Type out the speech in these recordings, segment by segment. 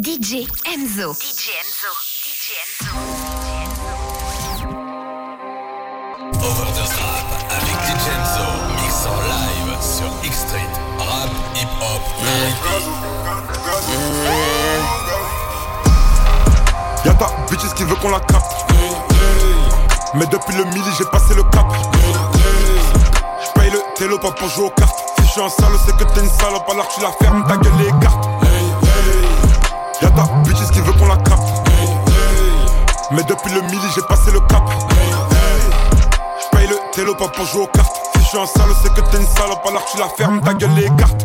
DJ Enzo. DJ Enzo. DJ Enzo. Over the Rap avec DJ Enzo. Mix en live sur X Street. Rap, hip hop, Y'a ta bitches qui veut qu'on la capte. Mais depuis le midi, j'ai passé le cap. J'paye le télo pas pour jouer aux cartes. Si je suis un sale, c'est que t'es une salope, alors tu la fermes, ta gueule les cartes. Ta bitches qui veut qu'on la capte. Mais depuis le midi, j'ai passé le cap. J'paye le télo pas pour jouer aux cartes. Si je suis un sale, c'est que t'es une salope, alors tu la fermes, ta gueule les cartes.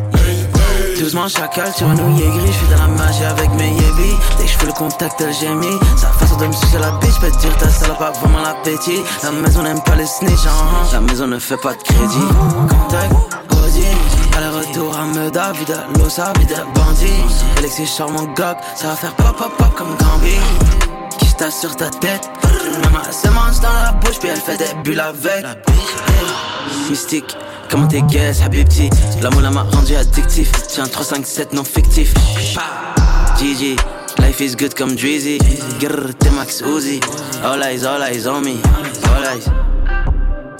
Doucement chacal sur un nouillet gris, suis dans la magie avec mes yébis Dès que je fais le contact elle gémit Sa façon de me sucer la bitch, peut dire ta salope a vraiment l'appétit La maison n'aime pas les snitch, hein, la maison ne fait pas de crédit Contact, Meda, vide l'osa, vide bandit. Alexis charmant gog, ça va faire pop pop pop comme Gambi Qui se sur ta tête. Maman se mange dans la bouche puis elle fait des bulles avec. Mystique Comment t'es guess, Habibti La moula m'a rendu addictif. Tiens 3, 5, 7 non fictif. GG Life is good comme Drizzy. Grrr, t'es Max Uzi. All eyes, all eyes on me. All eyes.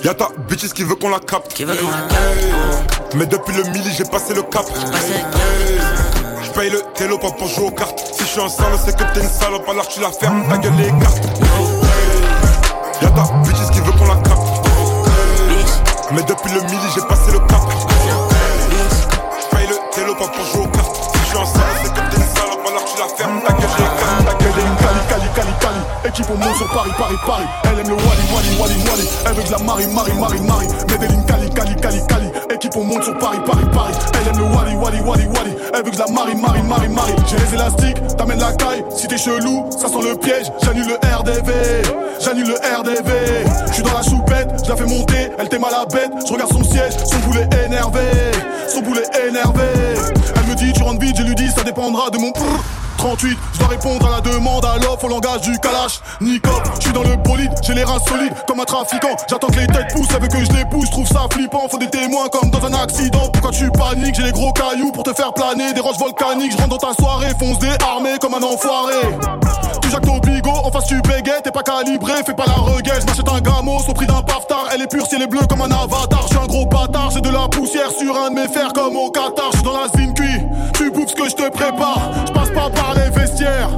Y'a ta bitches qui veut qu'on la capte. Qui veut qu'on la capte Mais depuis le midi, j'ai passé le cap. Passé J'paye le télo pas pour jouer aux cartes. Si je suis un sale, c'est que t'es une salope, alors tu la fermes, ta gueule les cartes. Y'a ta bitches qui veut qu'on la capte. Mais depuis le midi, j'ai passé le cap. J'paye le télo pas pour jouer aux cartes. Si je suis un sale, c'est que t'es une salope, alors tu la fermes, ta gueule les cartes. Ta gueule les Cali, Cali, Cali, Cali. Équipe au monde sur Paris, Paris, Paris. Elle aime le Wally, Wally, Wally, Wally. Elle veut de la Marie, Marie, Marie, Marie. Medellin, Cali, Cali, Cali, Cali. Équipe au monde sur Paris, Paris, Paris. Elle aime le Wally, Wally, Wally, Wally. Elle veut de la Marie, Marie, Marie, Marie. J'ai les élastiques, t'amènes la caille. Si t'es chelou, ça sent le piège. J'annule le RDV, j'annule le RDV. Je suis dans la choupette, je la fais monter. Elle t'aime à la bête, je regarde son siège, son boulet énervé. Son boulet énervé. Elle me dit, tu rentres vite, je lui dis, ça dépendra de mon. 38, je dois répondre à la demande à l'offre au langage du Kalash. Nicop, je suis dans le bolide, j'ai les reins solides comme un trafiquant. J'attends que les têtes poussent, elle veut que je les pousse, trouve ça flippant. Faut des témoins comme dans un accident. Pourquoi tu paniques? J'ai les gros cailloux pour te faire planer, des roches volcaniques. Je rentre dans ta soirée, fonce armées comme un enfoiré. Tu jacques ton bigot, en face tu bégayes, t'es pas calibré, fais pas la reguette. Je m'achète un gamos au prix d'un paftard, elle est pure, ciel est bleu comme un avatar. Je suis un gros bâtard, j'ai de la poussière sur un de mes fers comme au Qatar. Je dans la zine cuit, tu bouffes ce que je te prépare. Je passe pas par les vestiaires.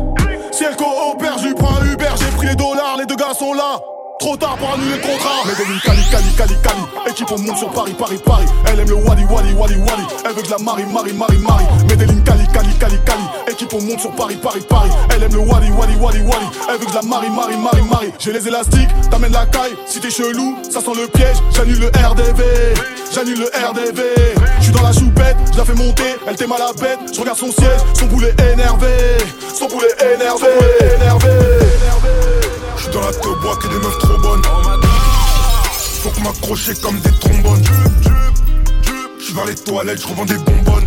Elle coopère, je lui prends Uber, j'ai pris les dollars, les deux gars sont là. Trop tard pour annuler le contrat. Medellin, Cali, Cali, Cali, Cali. Équipe au monde sur Paris, Paris, Paris. Elle aime le Wally, Wally, Wally, Wally. Elle veut de la Marie, Marie, Marie, Marie. Medellin, Cali, Cali, Cali, Cali. Équipe au monde sur Paris, Paris, Paris. Elle aime le Wally, Wally, Wally, Wally. Elle veut de la Marie, Marie, Marie, Marie. J'ai les élastiques, t'amènes la caille. Si t'es chelou, ça sent le piège. J'annule le RDV, j'annule le RDV. J'suis dans la choupette, je la fais monter. Elle t'aime à la bête, je regarde son siège, son boulet énervé. Son boulet énervé, énervé. Dans la te bois que des meufs trop bonnes. Faut que m'accrocher comme des trombones. J'suis vers les toilettes, j'revends des bonbonnes.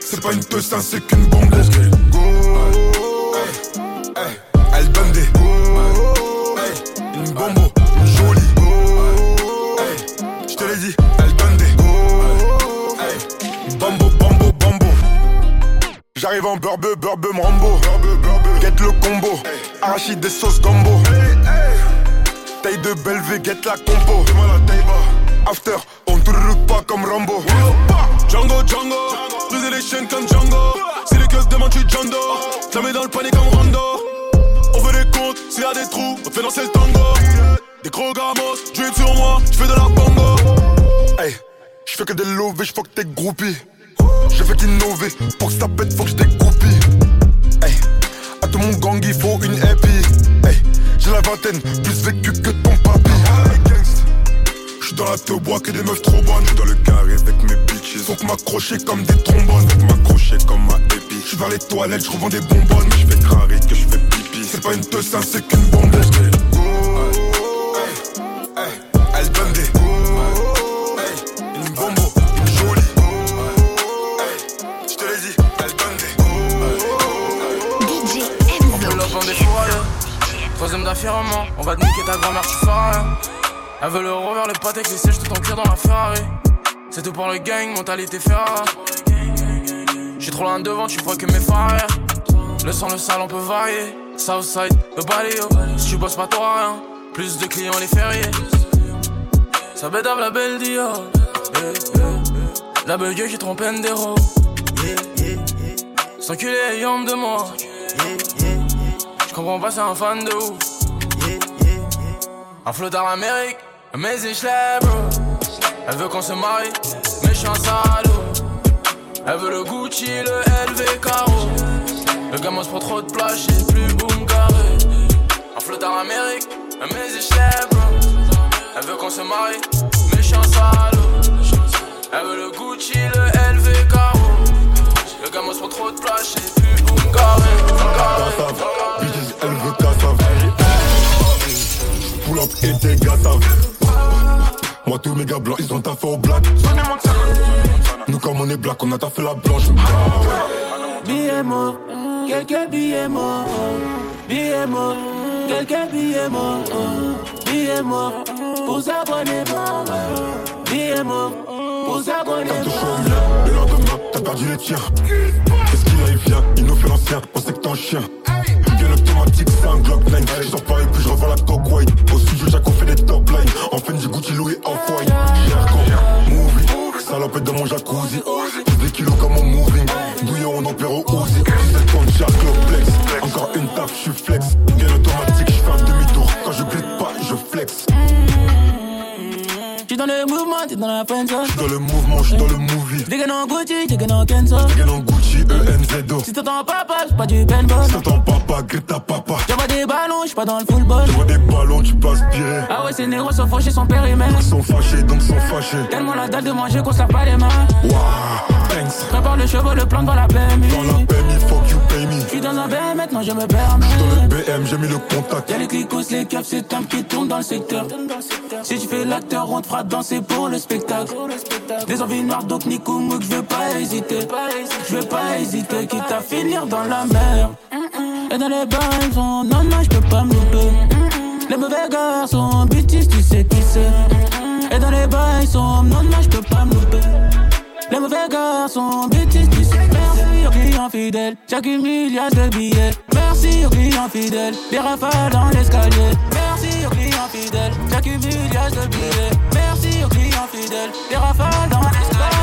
C'est pas une hein, c'est qu'une bombe. J'arrive en burbe, burbe, rambo Get le combo Arachide des sauces gombo Taille de Belvé, get la compo. After, on route pas comme Rambo. Django, Django Briser les chaînes comme Django. Si les keufs demandent, tu Django. Ça dans le panier comme Rondo On veut des comptes, s'il y a des trous On fait danser le tango. Des gros gamos, drip sur moi J'fais de la bongo. Hey, j'fais que des lovés, j'fuck tes groupies Je fais qu'innover, pour que ça pète, faut que j'dégoupille Hey, à tout mon gang il faut une happy Hey, j'ai la vingtaine, plus vécu que ton papy. J'suis dans la te bois que des meufs trop bonnes. J'suis dans le carré avec mes bitches. Faut que m'accrocher comme des trombones. Faut m'accrocher comme ma épi J'suis vers les toilettes, j'revends des bonbonnes. J'fais carré que j'fais pipi. C'est pas une hein, c'est qu'une bombe On va te niquer ta grand-mère, tu feras rien Elle veut le revers, le pâté avec les sièges tout en cuir dans la Ferrari C'est tout pour le gang, mentalité Ferrari J'suis trop loin devant, tu vois que mes phares. Le sang, le sale, on peut varier. Southside, le baléo. Si tu bosses pas, t'auras rien. Plus de clients les fériés. Ça bédave la belle Dio. La belle qui trompe d'héros. Sans culé ayant de moi. J'comprends pas, c'est un fan de ouf. Un flot dans l'Amérique, mais bro. Elle veut qu'on se marie, mais j'suis un salaud. Elle veut le Gucci, le LV Caro. Le gamin se prend trop de place, j'ai plus boum carré. Un flot dans l'Amérique, mais bro. Elle veut qu'on se marie, mais j'suis un salaud. Elle veut le Gucci, le LV Caro. Le gamin se prend trop de place, j'ai plus boum carré. Bitches, elle veut cassave. Pull up et tes gars savent. Moi, tous mes gars blancs, ils ont taffé au black. Nous, comme on est black, on a taffé la blanche. Billets morts, quelques billets morts. Billets morts, quelques billets morts. Billets morts, pour s'abonner Billets morts, pour s'abonner T'as touché au mien, le lendemain, t'as perdu les tiens. Qu'est-ce qu'il a, il vient, il nous fait l'ancien, on sait que t'es un chien. Bien automatique, c'est un Glock 9. Je sors et puis je revois la coke white. Au studio, on fait des top lines. En fin du Gucci, Louis, off-white. Jargon, movie, salopette dans mon jacuzzi. Des kilos comme mon moving. Bouillon, on opère au Uzi. 17 tonnes, Jacques, Flex. Encore une taf, je suis flex. Bien automatique, je fais un demi-tour. Quand je glisse pas, je flex. J'suis dans le mouvement, t'es dans la friend zone. J'suis dans le mouvement, j'suis dans le movie. Dégaine en Gucci, dégaine en Kenzo. Dégaine en Gucci, ENZO. Si t'entends papa, c'est pas du paintball. Si t'entends papa, Greta papa. J'envoie des ballons, j'suis pas dans le football. J'envoie des ballons, tu peux aspirer. Ah ouais, ces négros sont fâchés, son périmètre. Ils sont fâchés, donc sont fâchés. Tellement la dalle de manger qu'on sert pas les mains. Waouh, thanks. Prépare le chevaux, le plan dans la PMI. Dans la PMI, me. J'suis dans un BM, maintenant je me permets. Dans le BM, j'ai mis le contact. Y'a les clicos, les caps, c'est un qui tourne dans le secteur. Si tu fais l'acteur, on te fera danser pour le spectacle. Des envies noires, donc Nico Mouk, je veux pas hésiter. Je veux pas hésiter, quitte à finir dans la mer. Et dans les bains, sont non, non, je peux pas me louper. Les mauvais garçons, bêtises, tu sais qui c'est. Et dans les bains, sont non, non, je peux pas me louper. Les mauvais garçons, bêtises, tu sais. Merci aux clients fidèles, j'accumule milliard de billets. Merci aux clients fidèles, des rafales dans l'escalier. Merci aux clients fidèles, j'accumule milliard de billets. Merci aux clients fidèles, des rafales dans l'escalier.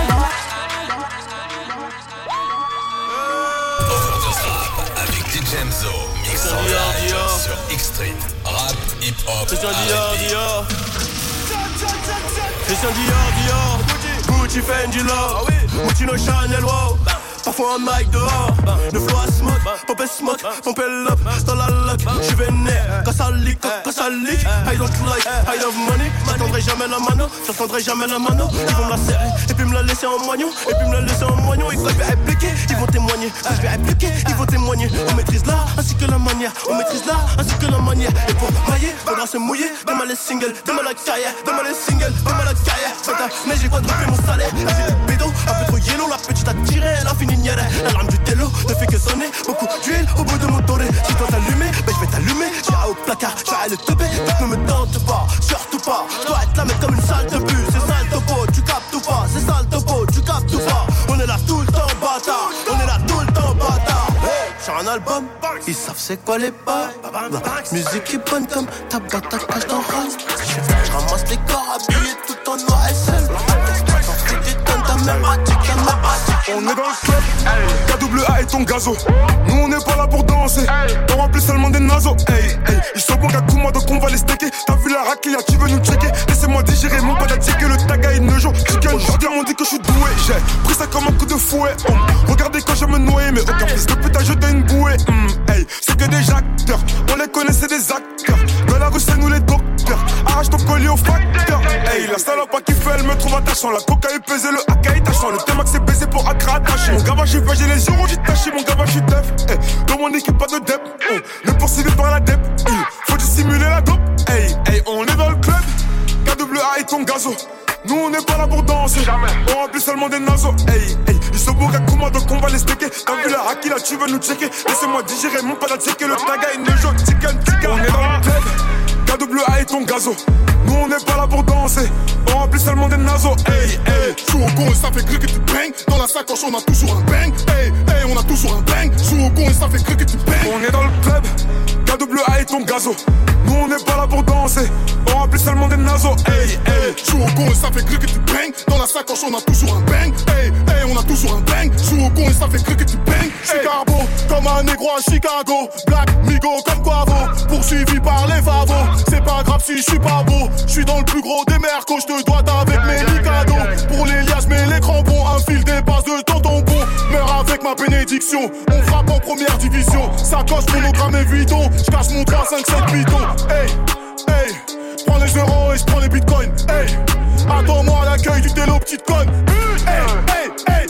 Mix en live sur. Rap, Christian Dior. Dior. Christian Dior, Dior. Gucci, Fendi, Love. Gucci, no Chanel, wow. Parfois un mic dehors, le flow à smoke, pop smoke, pompe up, dans la lock, j'suis vénère, quand ça leak, quand ça leak, I don't like, I love money, j'attendrai jamais la mano, j'attendrai jamais la mano, ils vont me la serrer, et puis me la laisser en moignon, et puis me la laisser en moignon, et quand je vais répliquer, ils vont témoigner, quand je vais répliquer, ils vont témoigner, on maîtrise l'art, ainsi que la manière, on maîtrise l'art, ainsi que la manière, et pour mailler, faudra se mouiller, demain les singles, demain la carrière, demain les singles, demain la carrière, mais j'ai quadruplé mon salaire, j'ai des bédos, un peu trop yellow, la petite a tiré, elle a fini la lame du télo ne fait que sonner, beaucoup d'huile au bout de mon toré, si toi t'allumer, ben je vais t'allumer, j'irai au placard, j'irai le teubé, ne me tente pas, surtout pas, je dois être là comme une salle de bus, c'est sale topo, tu captes ou pas, c'est sale topo, tu captes ou pas, on est là tout le temps bâtard, on est là tout le temps bâtard, sur un album, ils savent c'est quoi les pas, musique est bonne comme ta à cache dans Rance, je ramasse les corps On est dans le club, KWA et ton gazo. Nous on n'est pas là pour danser, on remplit seulement des naseaux. Hey, hey, ils sont bons qu'à coup moi donc on va les stacker. T'as vu la raclia, tu veux nous checker? Laissez-moi digérer mon pas que le tag a une joue. Aujourd'hui on dit que je suis doué. J'ai pris ça comme un coup de fouet. Hum, Regardez quand je me noie, mais aucun fils de a jeté une bouée. Hum, hey, c'est que des acteurs, on les connaissait des acteurs. Dans la rue c'est nous les docteurs. Arrache ton collier au facteur. Hey, la salope à qui fait, elle me trouve attachant. La coca est pesée, le AK est tachant. Le T-Max est baisé pour Accra attaché. Mon gars, j'ai fait, j'ai les euros, j'ai taché. Mon gars, je suis. Hey, dans mon équipe, pas de dep. Oh, le poursuivi par la dep. Hey, faut dissimuler la dope. Hey, hey, on est dans le club. KWA et ton gazo. Nous on n'est pas là pour danser, on remplit seulement des naseaux. Hey, hey, ils sont beaux Kakuma donc on va les stacker. T'as vu la haki là, tu veux nous checker. Laissez-moi digérer mon pas checker le taga, une joke, chicken, chicken. On est dans le club. KWA et ton gazo. Nous on n'est pas là pour danser, on remplit seulement des naseaux. Hey, hey, joue au con et ça fait que tu bang. Dans la sacoche, on a toujours un bang. Hey, hey, on a toujours un bang. Joue au con et ça fait que tu bang. On est dans le club, KWA et ton gazo. Nous on n'est pas là pour danser, on remplit seulement des naseaux. Hey, hey, joue au con et ça fait que tu bang. Dans la sacoche, on a toujours un bang. Hey, hey, on a toujours un bang. Joue au con et ça fait que tu bang. Comme un négro à Chicago. Black, Migo, comme Quavo. Poursuivi par les favos. C'est pas grave si je suis pas beau. Je suis dans le plus gros des mercos, je te dois avec mes licados. Pour les liasses, mais les crampons, un fil des bases de ton tampon. Meurs avec ma bénédiction, on frappe en première division. Sacoche, monogramme et vidon. Je cache mon 3, 5, 7 bidons. Hey, hey, prends les euros et je prends les bitcoins. Hey, attends-moi à l'accueil du télo, petite conne. Hey, hey, hey,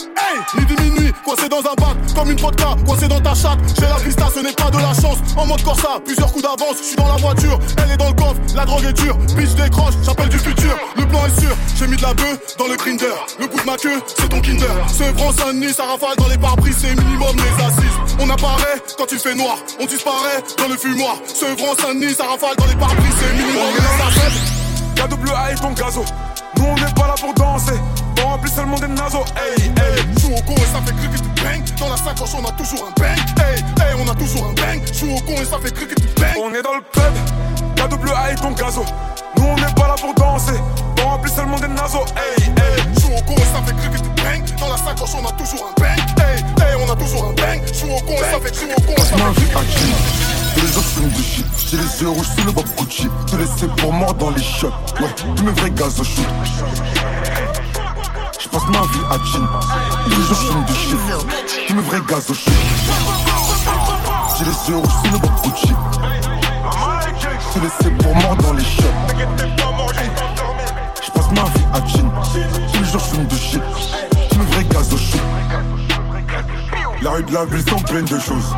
midi minuit, coincé dans un bac, comme une vodka, coincé dans ta chatte. J'ai la vista, ce n'est pas de la chance. En mode Corsa, plusieurs coups d'avance, je suis dans la voiture, elle est dans le coffre, la drogue est dure. Bitch décroche, j'appelle du futur, le plan est sûr. J'ai mis de la bœuf dans le grinder, le bout de ma queue, c'est ton kinder. C'est France Saint-Denis, ça rafale dans les pare-bris, c'est minimum les assises. On apparaît quand il fait noir, on disparaît dans le fumoir. Ce France Saint-Denis, ça rafale dans les pare-bris, c'est minimum les assises. KWA et ton gazo. Nous on n'est pas là pour danser, on remplit seulement des naseaux. Hey, hey. Joue au con et ça fait que tu bang. Dans la sacoche, on a toujours un bang. Hey, hey, on a toujours un bang. Joue au con et ça fait que tu bang. On est dans le club, KWA et ton gazo. Nous on n'est pas là pour danser, on remplit seulement des naseaux. Hey, hey. Joue au con et ça fait que tu bang. Dans la sacoche, on a toujours un bang. Hey, hey, on a toujours un bang. Joue au con et ça fait que tu bang. Tous les autres fument du shit, j'ai les yeux rouges sous le bob Gucci Te laisser pour mort dans les shots, ouais, tous mes vrais gaz au shoot. J'passe ma vie à jean, tous les jours fume du shit, tous mes vrais gaz au shoot. J'ai les yeux rouges sous le bob Gucci Te laisser pour mort dans les shots J'passe ma vie à jean, tous les jours fume du shit, tous mes vrais gaz au shoot La rue de la ville sont pleines de choses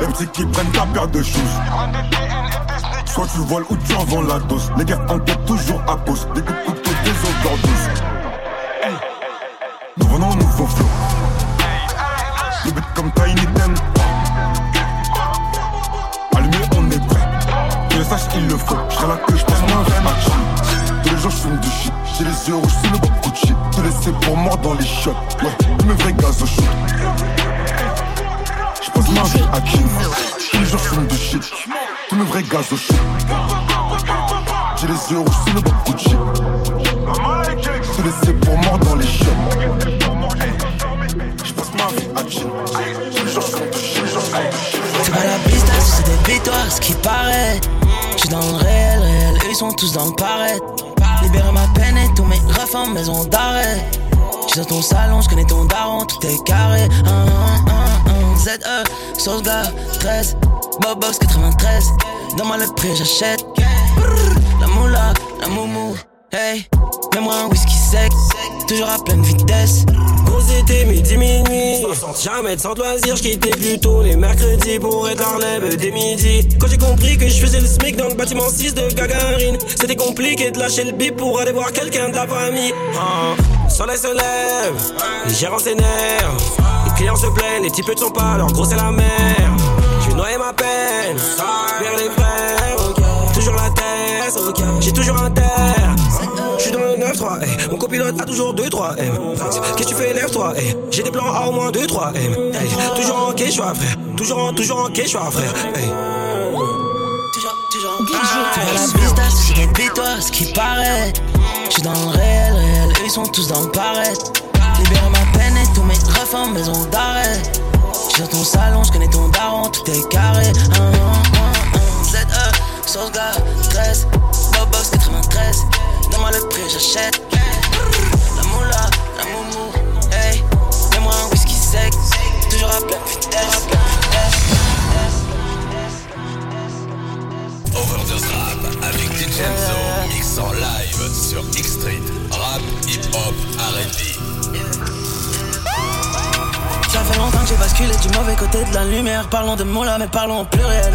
les petits qui prennent ta paire de choses. Soit tu voles ou tu en vends la dose. Les gars enquêtent toujours à pause. Des coups de couteau, des overdoses. Nous venons nouveau flow. Le but comme Tiny Dem. Allumé, on est prêt. Que sache, il le faut. J'serai là que j'passe mon vrai match. Tous les jours, j'fume du shit. J'ai les yeux rouges sous le bob Laisser pour mort dans les shots. Ouais, mes vrais gaz au shoot. J'pose ma vie à qui Tous les jours fume du shit. Tous mes vrais gaz au shit J'ai les yeux rouges sous le bob Gucci Te laisser pour mort dans les shots. J'passe ma vie à Jean Tous les fume du shit. C'est pas la piste, c'est des victoires, ce qui paraît. J'suis dans le réel, réel, eux ils sont tous dans le paraître Libérer ma peine et tous mes refs en maison d'arrêt. J'suis dans ton salon, j'connais ton daron, tout est carré. ZE, sauce gars, 13 Bobox 93 Donne-moi le prix, j'achète. La moula, la moumou Hey, mets-moi un whisky sec. Toujours à pleine vitesse Été midi minuit. Jamais sans loisir, j'quittais plutôt les mercredis pour être relève dès midi Quand j'ai compris que je faisais le SMIC dans le bâtiment 6 de Gagarine C'était compliqué de lâcher le bip pour aller voir quelqu'un de la famille. Ah. Soleil se lève, les gérants s'énervent. Les clients se plaignent, les types ne sont pas, leur gros c'est la mer Je vais ma peine, vers les frères j'ai toujours un terre J'suis dans le 9-3, hey. mon copilote a toujours 2-3 hey. Qu'est-ce que tu fais, lève-toi hey. J'ai des plans à au moins 2-3 hey. Toujours en quechua, frère Toujours en, toujours en quechua, frère hey. la pista, c'est des victoires, ce qui paraît. J'suis dans le réel, réel, eux ils sont tous dans le paraître. Libérer ma peine et tous mes refs en maison d'arrêt. J'suis dans ton salon, j'connais ton daron, tout est carré. ZE, sauce gars, 13, Bobox 93. Donne-moi le prix, j'achète. La moula, la moumou, hey. Mets-moi un whisky sec, toujours à pleine vitesse. Overdose Rap avec DJ Enzo, mix en live sur X Street. Rap, hip hop, R&B. Ça fait longtemps que j'ai basculé du mauvais côté de la lumière. Parlons de mots là, mais parlons au pluriel.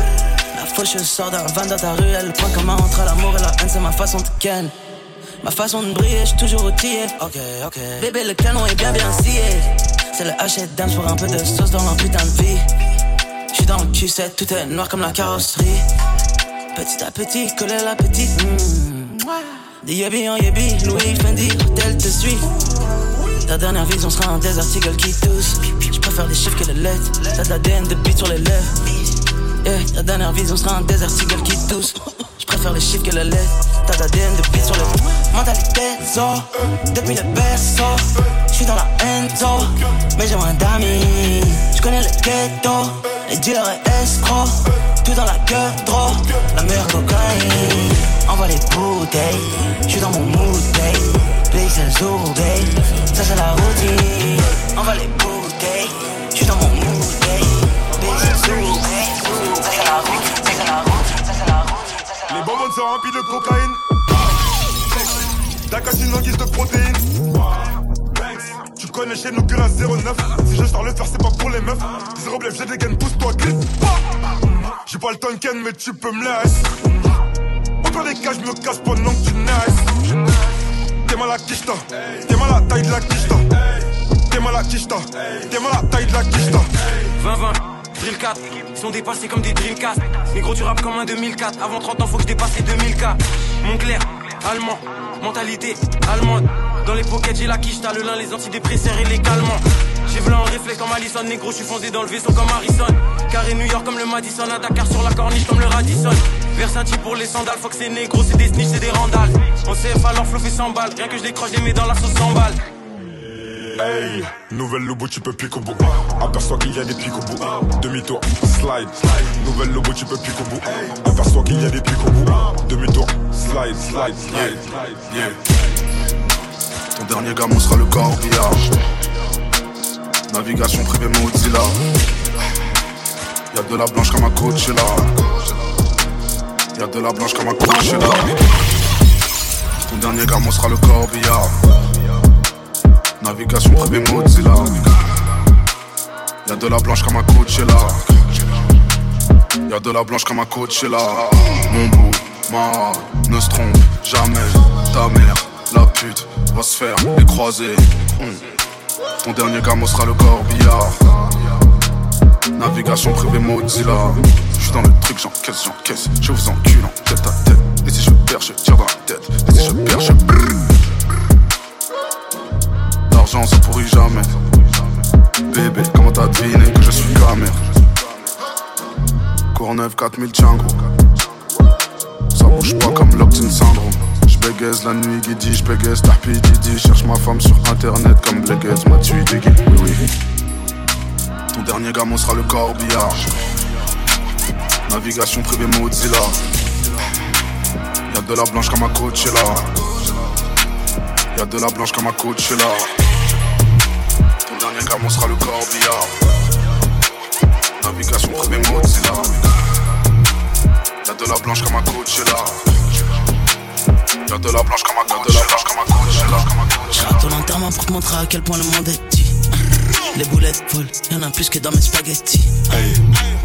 La fauche sort d'un van dans ta ruelle. Le point commun entre l'amour et la haine, c'est ma façon de ken. Ma façon de briller, j'suis toujours outillé. Ok, ok. Bébé, le canon est bien bien scié. C'est le hachette dance pour un peu de sauce dans leur putain de vie. J'suis dans le Q7, tout est noir comme la carrosserie. Petit à petit, coller la petite. Mmh. Des en yébi, Louis Fendi, tel te suit. Ta dernière vision sera un des articles qui tousse. Je préfère les chiffres que les lettres. T'as de l'ADN de beat sur les lèvres. Yeah, ta dernière vision sera un des articles qui tousse. Je préfère les chiffres que les lettres. T'as de l'ADN de beat sur les Mentalité zo, depuis le berceau. J'suis dans la enzo, mais j'ai moins d'amis. J'connais le ghetto, les dealers et escrocs. Tout dans la gueule, trop, la meilleure cocaïne. Envoie les bouteilles, j'suis dans mon mood. Please c'est zoo, babe. Ça c'est la routine. Envoie les bouteilles, j'suis dans mon mood, sont remplis de cocaïne. D'acatine en guise de protéines. Tu connais chez nous que la 09. Si je sors le faire, c'est pas pour les meufs. Zéro blef, j'ai des gaines, pousse-toi, glisse. J'ai pas le tonken, mais tu peux me laisser. Au pire des cas, je me casse pendant que tu naisses. T'es mal à quicheta. T'es mal à la taille de la quicheta. T'es mal à quicheta. T'es mal à la taille de la quicheta. 20-20, drill 4, ils sont dépassés comme des Dreamcast. Mais gros, tu rappes comme un 2004. Avant 30 ans, faut que je dépasse les 2000K. Mon clair, allemand, mentalité allemande. Dans les pockets, j'ai la quiche, t'as le lin, les antidépresseurs et les calmants. J'ai v'là en réflexe comme Allison, négro, je suis fondé dans le vaisseau comme Harrison. Carré New York comme le Madison, à Dakar sur la corniche comme le Radisson. Versatile pour les sandales, faut que c'est négro, c'est des snitch, c'est des randales. On sait alors flow fait 100 balles, rien que je décroche, les mets dans la sauce 100 balles. Hey, nouvelle lobo, tu peux pique au bout. Aperçois qu'il y a des pics au bout. Demi-tour, slide. Nouvelle lobo, tu peux pique au bout. Aperçois qu'il y a des pics au bout. Demi-tour, slide, slide, slide, yeah. Ton dernier gamin sera le corbillard. Navigation privée Mozilla. Y'a de la blanche comme un coach là. Y'a de la blanche comme un coach. Ton dernier gamin sera le corbillard. Navigation privée Mozilla. Y'a de la blanche comme un coach là. Y'a de la blanche comme un coach là. Mon bout, ma ne se trompe jamais. Ta mère, la pute, va se faire les croisés. Hum. Ton dernier gamin sera le corbillard. Navigation privée Mozilla. J'suis dans le truc, j'encaisse, j'encaisse. Je vous encule en tête à tête. Et si je perds, je tire dans la tête. Et si je perds, je. L'argent ça pourrit jamais. Bébé, comment t'as deviné que je suis camère Courneuve 4000 tiens gros. Ça bouge pas comme locked in syndrome. J'bégaise la nuit, Guidi, j'bégaise Tarpi, Didi. Cherche ma femme sur internet comme Blégaise, m'a tué Diggy. Oui, oui. Ton dernier gamin sera le corbillard. Navigation privée Mozilla. Y'a de la blanche comme un coach là. Y'a de la blanche comme un coach là. Ton dernier gamin sera le corbillard. Navigation privée Mozilla. Y'a de la blanche comme un coach là. Y'a de la blanche comme un coach, comme un là. Je rate ton enterrement pour te montrer à quel point le monde est. Les boulettes volent, y'en a plus que dans mes spaghettis. Hey,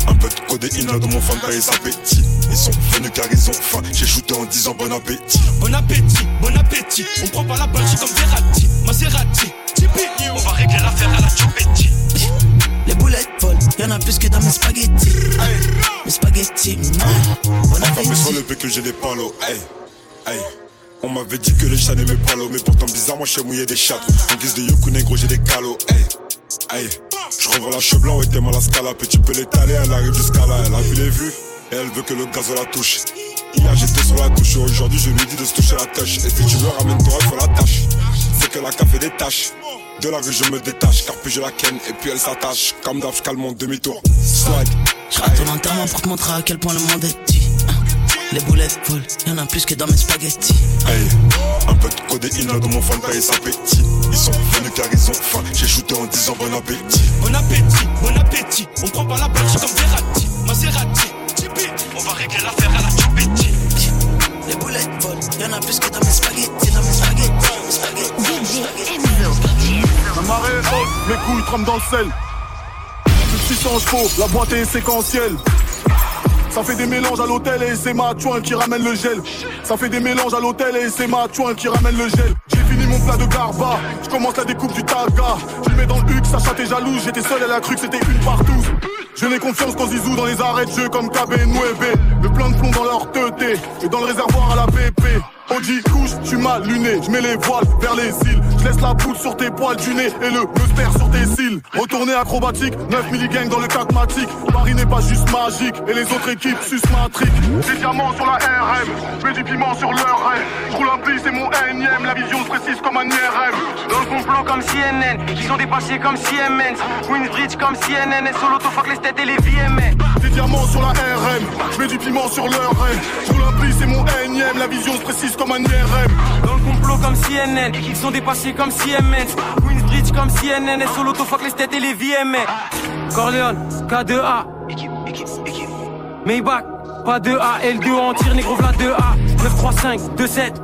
un peu de codéine dans mon fan paye sa appétit. Ils sont venus car ils ont faim. J'ai shooté en disant bon appétit. Bon appétit, bon appétit. On prend pas la balle, j'suis comme Verratti, Maserati. Tipeee, on va régler l'affaire à la Chupetti. Les boulettes volent, y'en a plus que dans mes spaghettis. Mes spaghettis, mm, bon Enfin, mais sur appétit. le bec que j'ai des palos. Hey, hey. On m'avait dit que les chats n'aimaient pas l'eau, mais pourtant bizarrement, je sais mouiller des chattes. En guise de yoku négro, j'ai des calots. Hey, hey. Je revends la cheveux blanc et t'es mal à scalap. Et tu peux l'étaler, elle arrive jusqu'à là. Elle a vu les vues et elle veut que le gaz la touche. Hier j'étais sur la touche, aujourd'hui je lui dis de se toucher la tâche. Et si tu veux, ramène-toi, il faut la tâche. C'est que la café des tâches. De la rue, je me détache, car puis je la ken et puis elle s'attache. Comme d'hab, je calme mon demi-tour. Slide. Je rate ton enterrement pour te montrer à quel point le monde est petit. Hein. Les boulettes volent, y'en a plus que dans mes spaghettis. Hey, un peu de codéine dans mon fan paye sa appétit. Ils sont venus car ils ont faim. J'ai shooté en disant bon appétit. Bon appétit, bon appétit. On prend pas la j'suis comme Verratti, Maserati. Tipeee, on va régler l'affaire à la Chupetti. Les boulettes volent, y'en a plus que dans mes spaghettis. Dans mes spaghettis, mes spaghettis. DJ Enzo. La marée est haute, mes couilles trempent dans le sel. Plus de 600 chevaux, la boîte est séquentielle. Ça fait des mélanges à l'hôtel et c'est ma chouin qui ramène le gel. Ça fait des mélanges à l'hôtel et c'est ma chouin qui ramène le gel. De garba. Je commence la découpe du taga. Je lui mets dans le huc, Sacha t'es jalouse. J'étais seul, elle a cru que c'était une partout. Je n'ai confiance qu'en Zizou dans les arrêts de jeu comme KB Nueve. Le plein de plomb dans leur teuté et dans le réservoir à la BP. Audi couche, tu m'as luné, je mets les voiles vers les îles. Je laisse la poudre sur tes poils du nez et le muster sur tes cils. Retourner acrobatique, 9 milligangs dans le catmatique. Paris n'est pas juste magique et les autres équipes susmatriques. Des diamants sur la RM, mets du piment sur leur rêve. Je roule un pli, c'est mon énième, la vision se précise comme un IRM. Dans le complot comme CNN, ils sont dépassés comme Siemens. Queensbridge comme CNN, et solo fuck les têtes et les VMA. Des diamants sur la RM, je mets du piment sur leur rêve. Je roule un pli, c'est mon énième, la vision se précise comme un IRM. Dans le complot comme CNN, ils sont dépassés comme Siemens. Queensbridge comme CNN, et solo fuck les têtes et les VMA. Corleone, K2A. Maybach, pas de A, L2 en tir, négro v'là 2A. 935, 27.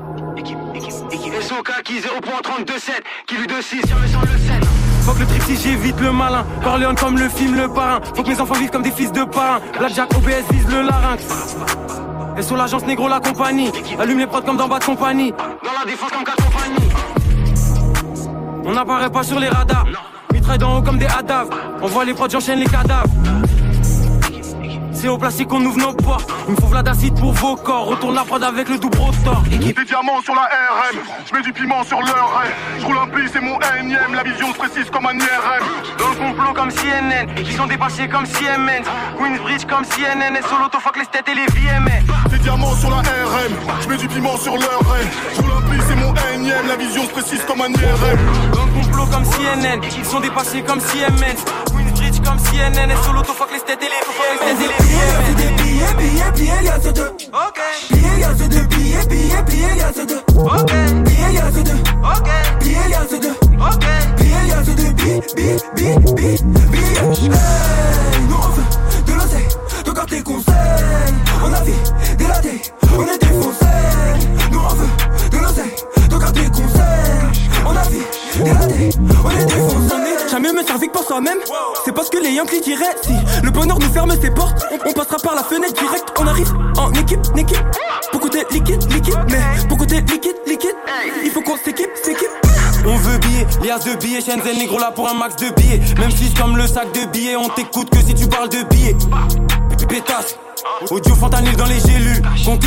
SOK qui 0.327, qui lui 2-6, jamais sans le 7. Faut que le trip si j'évite le malin. Corleone comme le film Le Parrain. Faut que mes enfants vivent comme des fils de parrain. Blackjack OBS vise le larynx. Et sur l'agence négro la compagnie. Allume les prods comme dans bas de compagnie. Dans la défense comme 4 compagnies. On n'apparaît pas sur les radars. Mitraille d'en haut comme des hadaves. On voit les prods, j'enchaîne les cadavres. C'est au plastique qu'on ouvre nos portes. Il me faut Vlad acide pour vos corps. Retourne la prod avec le double rotor. Des diamants sur la RM, je mets du piment sur leur rêve. Je roule un pli, c'est mon énième, la vision se précise comme un IRM. Dans le complot comme CNN, ils sont dépassés comme Siemens. Queensbridge comme CNN, et solo fuck les têtes et les VMA. Des diamants sur la RM, je mets du piment sur leur rêve. Je roule un pli, c'est mon énième, la vision se précise comme un IRM. Dans le complot comme CNN, ils sont dépassés comme Siemens. Comme CNN, et solo fuck les têtes et les VMA. Y'a des billets, billets, billets, y'a ce deux. Ok. Billets, y'a ce deux. Billets, billets, billets, y'a ce deux. Ok. Billets, y'a ce deux. Ok. Billets, y'a ce deux. Ok. Billets, y'a ce deux. Billets, billets, billets, billets. Hey, nous on veut de l'oseille, tes conseils. On a vu Me servir que pour soi-même. C'est parce que les Yankees diraient si le bonheur nous ferme ses portes, on, passera par la fenêtre direct. On arrive en équipe, équipe. Pour côté liquide, liquide, mais pour côté liquide, liquide. Il faut qu'on s'équipe, s'équipe. On veut billets, lias de billets, Shenzhen négro là pour un max de billets. Même si comme le sac de billets, on t'écoute que si tu parles de billets. Pétasse. Audio fentanyl dans les gélules.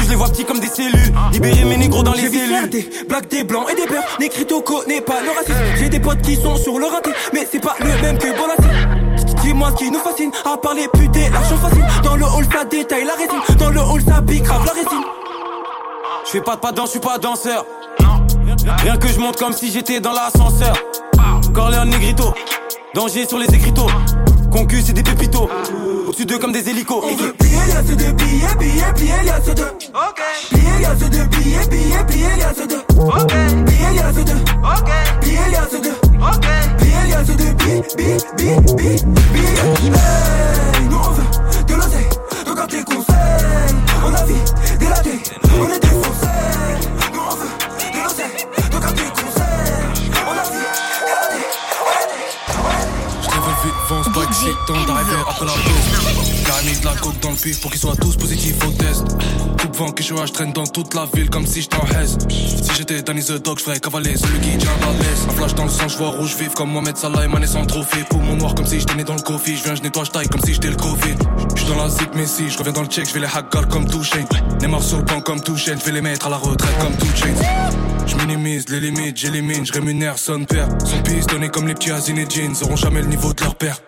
Je les vois petits comme des cellules. Libérer mes négros dans les cellules. des blagues, des blancs et des peurs. Négrito connaît pas le racisme. J'ai des potes qui sont sur le raté, mais c'est pas le même que Bonassi. Dis-moi ce qui nous fascine, à part les putes, l'argent facile. Dans le hall, ça détaille la rétine. Dans le hall, ça pique grave la rétine. Je fais pas de pas de danse, je suis pas danseur. Rien que je monte comme si j'étais dans l'ascenseur. Corleone Negrito. Danger sur les écriteaux. Concu, c'est des pépitos. Au-dessus d'eux comme des hélicos. On veut billets, y'a ce deux. Billets, billets, billets, y'a ce deux. Ok. Billets, y'a ce deux. Billets, billets, billets, y'a ce deux. Ok. Billets, y'a ce deux. Ok. Billets, y'a ce deux. Ok. Billets, y'a ce deux. Billets, billets, billets, billets, temps d'arriver. J'ai mis de la coke dans le pif pour qu'ils soient tous positifs au test. Coupe vent que je je traîne dans toute la ville comme si j'étais en haise. Si j'étais Danny the Dog, j'ferais cavaler celui qui tient la laisse. Un flash dans le sang, je vois rouge vif comme Mohamed Salah et Mané sans trophée. Poumon noir comme si j'étais né dans le coffee. Je viens, je nettoie, je taille comme si j'étais le Covid. J'suis dans la zip, mais si je reviens dans le check, je vais les hackers comme Touchain. Neymar sur le banc comme Touchain, je vais les mettre à la retraite comme Touchain. Je minimise les limites, j'élimine, je rémunère son père. Son pistonné comme les petits Hazine et Jeans, auront jamais le niveau de leur père.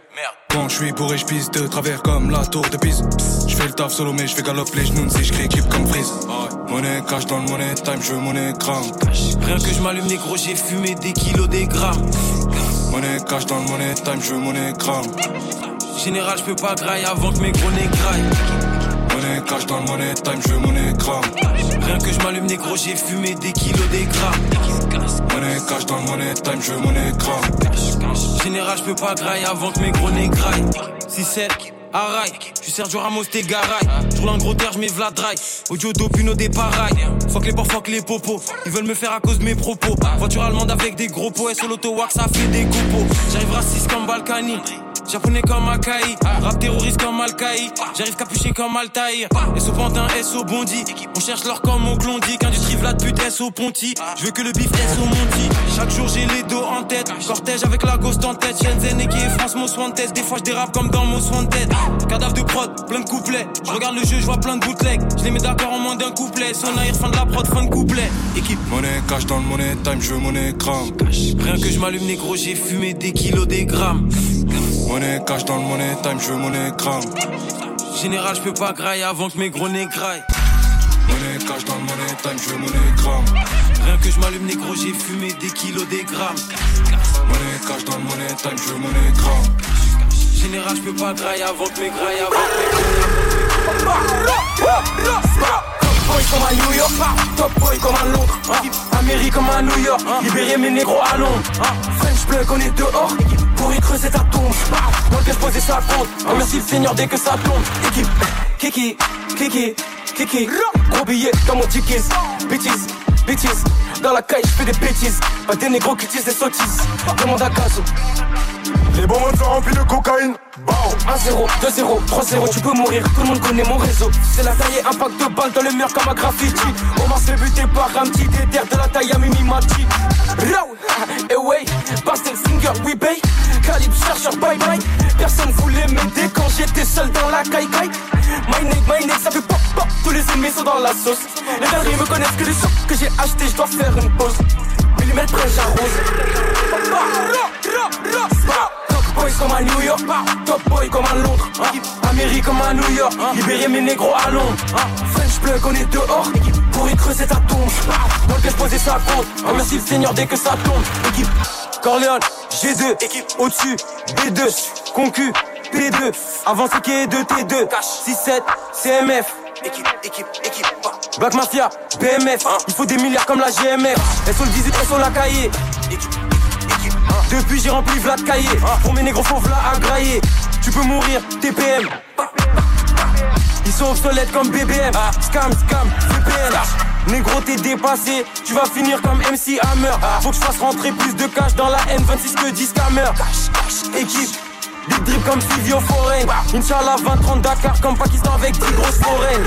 Quand je suis bourré, je pisse de travers comme la tour de Pise. Je fais le taf solo, mais je fais galop les genoux si je crie équipe comme Freeze. Monnaie cash dans le money time, je veux monnaie gramme. Rien que je m'allume négro, j'ai fumé des kilos, des grammes. Monnaie cash dans le money time, je veux monnaie gramme. Général, je peux pas grailler avant que mes gros nez graillent. Monnaie cash dans le money time, je veux monnaie gramme. Rien que je m'allume négro, j'ai fumé des kilos, des grammes. Monnaie cash dans le money time, je veux monnaie gramme. Général, je peux pas grailler avant que mes gros nez graillent. 6-7, Araï, je suis Sergio Ramos, t'es garaille. Je roule un gros terre, je mets Vlad Dry. Audio Dopuno des parailles. Fuck les porcs, fuck les popos. Ils veulent me faire à cause de mes propos. Voiture allemande avec des gros pots. Et sur l'auto wax, ça fait des copos. J'arrive raciste comme Balkany. Japonais comme Akai, rap terroriste comme al J'arrive capuché comme Altaïr. SO Pantin, SO Bondi. On cherche l'or comme au Glondic. Industrie Vlad pute SO Ponty. Je veux que le bif SO Monty. Chaque jour j'ai les dos en tête. Cortège avec la ghost en tête. Shenzhen et qui est France Most Wanted. Des fois je dérape comme dans Most Wanted. Cadavre de prod, plein de couplets. Je regarde le jeu, je vois plein de bootlegs. Je les mets d'accord en moins d'un couplet. Son air, fin de la prod, fin de couplet. Équipe. Monnaie cash dans le money time, je veux monnaie crame. Rien que je m'allume négro, j'ai fumé des kilos, des grammes. Monnaie cash dans le money time, je veux monnaie crame. Général, je peux pas grailler avant que mes gros nez graillent. Monnaie cash dans le money time, je veux monnaie crame. Rien que je m'allume négro, j'ai fumé des kilos, des grammes. Monnaie cash dans le money time, je veux monnaie crame. Général, je peux pas grailler avant que mes grailles avant que mes Top boy comme à New York, top boy comme à Londres, Amérique comme à New York, libérer mes négros à Londres. French plug, on est dehors, pour y creuser ta tombe. Dans lequel poser sa compte, remercie le Seigneur dès que ça tombe. Équipe, kiki, kiki, kiki, gros billet comme mon ticket. Bitches, bitches, dans la caille, je fais des bêtises. Pas des négros qui disent des sottises. Demande à Caso. Les bons mondes sont remplis de cocaïne. 1-0, 2-0, 3-0, tu peux mourir, tout le monde connaît mon réseau. C'est la taille et impact de balle dans le mur comme un graffiti. On m'a fait buter par un petit déter de la taille à Mimi Mati. Raw, et ouais, Bastille Singer, we pay. Calibre chercheur, bye bye. Personne voulait m'aider quand j'étais seul dans la caille caille. My neck, my neck, ça fait pop pop, tous les ennemis sont dans la sauce. Les galeries me connaissent que les chocs que j'ai acheté, je dois faire une pause. Millimètre près, j'arrose. Top boy comme à New York, top boy comme à Londres, Amérique comme à New York, libérer mes négros à Londres. French plug, on est dehors, pour y creuser ta tombe. Dans lequel poser sa compte, remercie le Seigneur dès que ça tombe. Équipe Corleone, G2, équipe au-dessus, B2, concu, P2, avancé qui est 2 T2, 6-7, CMF. Équipe, équipe, équipe. Black Mafia, BMF, il faut des milliards comme la GMF. SO le 18, SO la cahier. Depuis j'ai rempli Vlad cahier Pour mes négros faut Vlad à grailler Tu peux mourir, TPM Ils sont obsolètes comme BBM Scam, scam, VPN Négro t'es dépassé, tu vas finir comme MC Hammer. Faut que je fasse rentrer plus de cash dans la N26 que 10 Scammer Équipe Big drip comme Silvio Foreign Inch'Allah 20-30 Dakar comme Pakistan avec 10 grosses foraines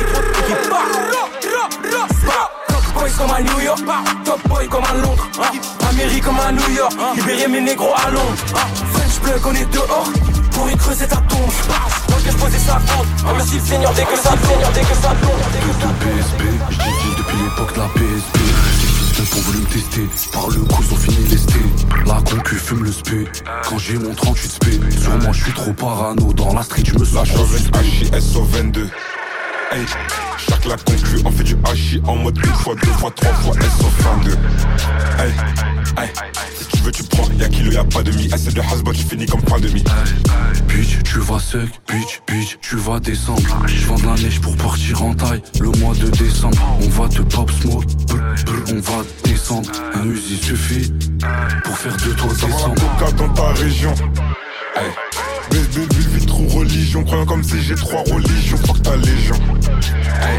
Équipe Top boy comme à New York, top boy comme à Londres, Amérique comme à New York, libérer mes négros à Londres. French plug, on est dehors, pour y creuser ta tombe. Dans lequel poser sa compte, remercie le Seigneur dès que ça tombe, Seigneur dès que ça tombe. PSP, je depuis l'époque de la PSP. Ces fils ont voulu me tester, par le coup ils ont fini lesté. La concu fume le spé, quand j'ai mon 38 spé. Sur moi je suis trop parano, dans la street je me sens trop suspect. SO 22 Hey, chaque la conclu, on fait du hachis en mode une fois, deux fois, trois fois, SO 22 Hey, hey, si tu veux tu prends, y'a kilo, y'a pas demi C'est de hasbot, je finis comme pas demi Bitch, tu vas sec, bitch, bitch, tu vas descendre. Je vends de la neige pour partir en taille. Le mois de décembre, on va te pop smoke, on va descendre. Un Uzi suffit pour faire de toi descendre. coca dans ta région Hey, bébé, vite trop religion Croyant comme si j'ai trois religions, fuck ta légion. Hey,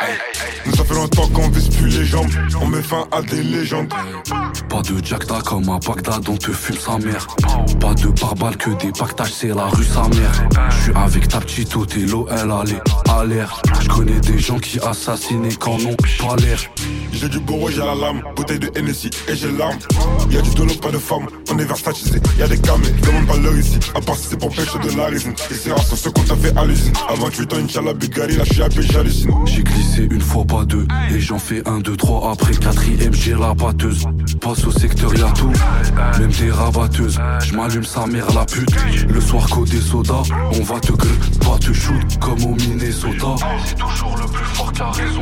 hey, nous ça fait longtemps qu'on vise plus les jambes On met fin à des légendes Pas de Jackda comme à Bagdad, on te fume sa mère. Pas de pare-balles que des pactages, c'est la rue sa mère. Je suis avec ta petite Othello, elle allait à l'air. Je connais des gens qui assassinent et qu'en ont pas l'air. J'ai du bourreau, j'ai la lame, bouteille de Hennessy et j'ai l'arme. Y'a du dolo, pas de femme, on est versatisé. Y'a des camés, demande pas l'heure ici. À part si c'est pour pêcher de la résine. Et c'est rare sur ce qu'on t'a fait à l'usine. Avant 8 ans, Inch'Allah, Bugari, là je suis à j'hallucine. J'ai glissé une fois, pas deux. Et j'en fais un, deux, trois. Après quatrième, j'ai la batteuse. Passe au secteur, y'a tout. Même des rabatteuses. J'm'allume sa mère, la pute. Le soir, côté soda. On va te grr, pas te shoot. Comme au Minnesota. C'est toujours le plus fort qui a raison.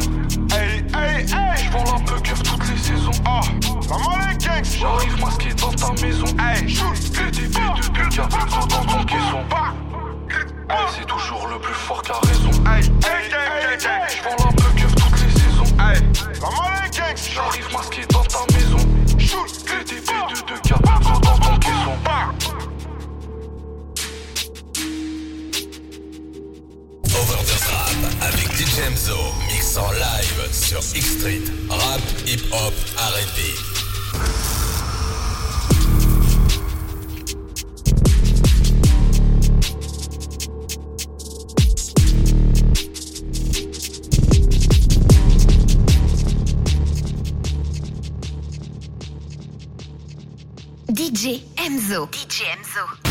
DJ Enzo. DJ Enzo.